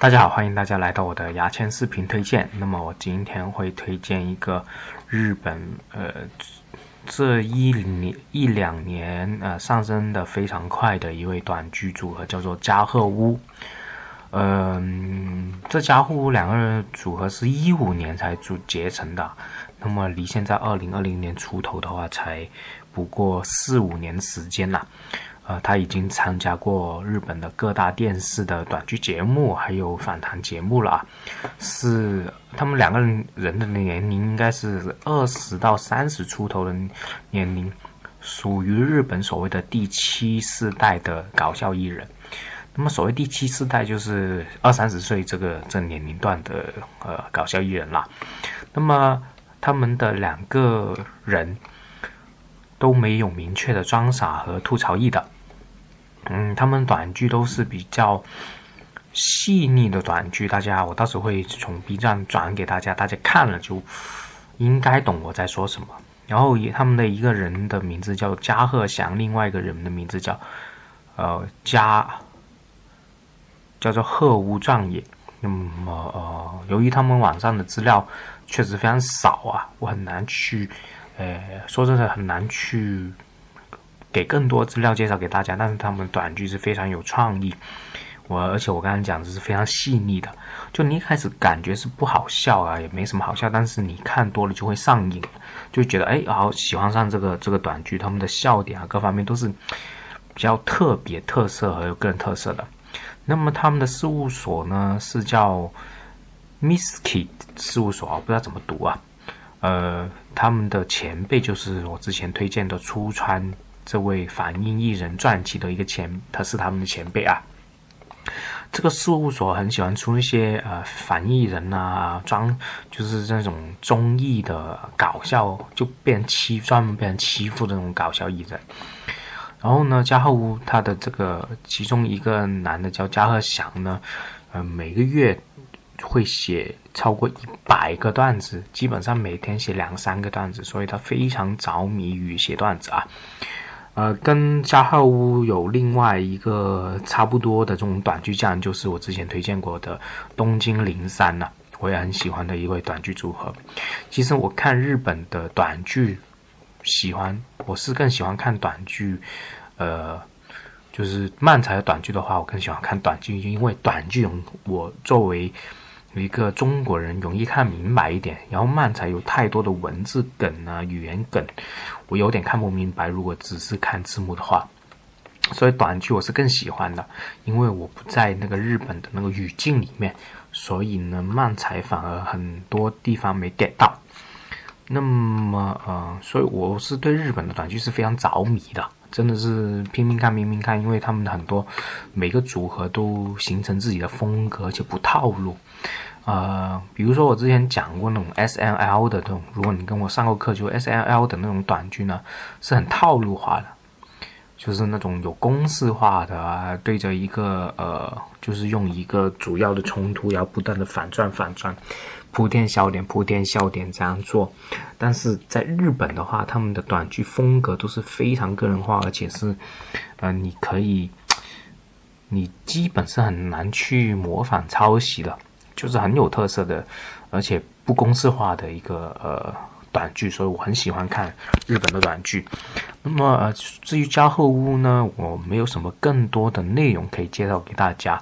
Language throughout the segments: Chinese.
大家好，欢迎大家来到我的牙签视频推荐。那么我今天会推荐一个日本呃这一年一两年呃上升的非常快的一位短剧组合，叫做加贺屋。嗯，这加贺屋两个人组合是一五年才组结成的，那么离现在二零二零年出头的话，才不过四五年时间啦。呃，他已经参加过日本的各大电视的短剧节目，还有访谈节目了啊。是他们两个人人的年龄应该是二十到三十出头的年龄，属于日本所谓的第七世代的搞笑艺人。那么所谓第七世代，就是二三十岁这个这年龄段的呃搞笑艺人啦。那么他们的两个人都没有明确的装傻和吐槽意的。嗯，他们短剧都是比较细腻的短剧，大家我到时候会从 B 站转给大家，大家看了就应该懂我在说什么。然后他们的一个人的名字叫加贺祥，另外一个人的名字叫呃加叫做鹤屋壮也。那么呃，由于他们网上的资料确实非常少啊，我很难去呃说真的很难去。给更多资料介绍给大家，但是他们短剧是非常有创意，我而且我刚才讲的是非常细腻的，就你一开始感觉是不好笑啊，也没什么好笑，但是你看多了就会上瘾，就觉得哎，好喜欢上这个这个短剧，他们的笑点啊各方面都是比较特别特色和有个人特色的。那么他们的事务所呢是叫 Miski 事务所啊，不知道怎么读啊，呃，他们的前辈就是我之前推荐的出川。这位反映艺人传奇的一个前，他是他们的前辈啊。这个事务所很喜欢出一些呃反艺人啊，装就是这种综艺的搞笑，就被人欺专门被人欺负的那种搞笑艺人。然后呢，加贺屋他的这个其中一个男的叫加贺祥呢，呃，每个月会写超过一百个段子，基本上每天写两三个段子，所以他非常着迷于写段子啊。呃，跟加贺屋有另外一个差不多的这种短剧匠，就是我之前推荐过的东京零三了，我也很喜欢的一位短剧组合。其实我看日本的短剧，喜欢我是更喜欢看短剧，呃，就是漫才的短剧的话，我更喜欢看短剧，因为短剧我作为。有一个中国人容易看明白一点，然后漫才有太多的文字梗啊、语言梗，我有点看不明白。如果只是看字幕的话，所以短剧我是更喜欢的，因为我不在那个日本的那个语境里面，所以呢，漫才反而很多地方没 get 到。那么呃，所以我是对日本的短剧是非常着迷的，真的是拼命看、拼命看，因为他们很多每个组合都形成自己的风格，而且不套路。呃，比如说我之前讲过那种 S N L 的这种，如果你跟我上过课，就 S N L 的那种短剧呢，是很套路化的，就是那种有公式化的，对着一个呃，就是用一个主要的冲突，然后不断的反转反转，铺垫笑点铺垫笑点这样做。但是在日本的话，他们的短剧风格都是非常个人化，而且是，呃，你可以，你基本是很难去模仿抄袭的。就是很有特色的，而且不公式化的一个呃短剧，所以我很喜欢看日本的短剧。那么呃，至于加贺屋呢，我没有什么更多的内容可以介绍给大家。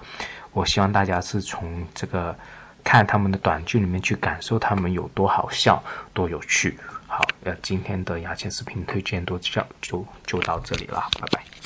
我希望大家是从这个看他们的短剧里面去感受他们有多好笑、多有趣。好，呃，今天的牙签视频推荐多就就就到这里了，拜拜。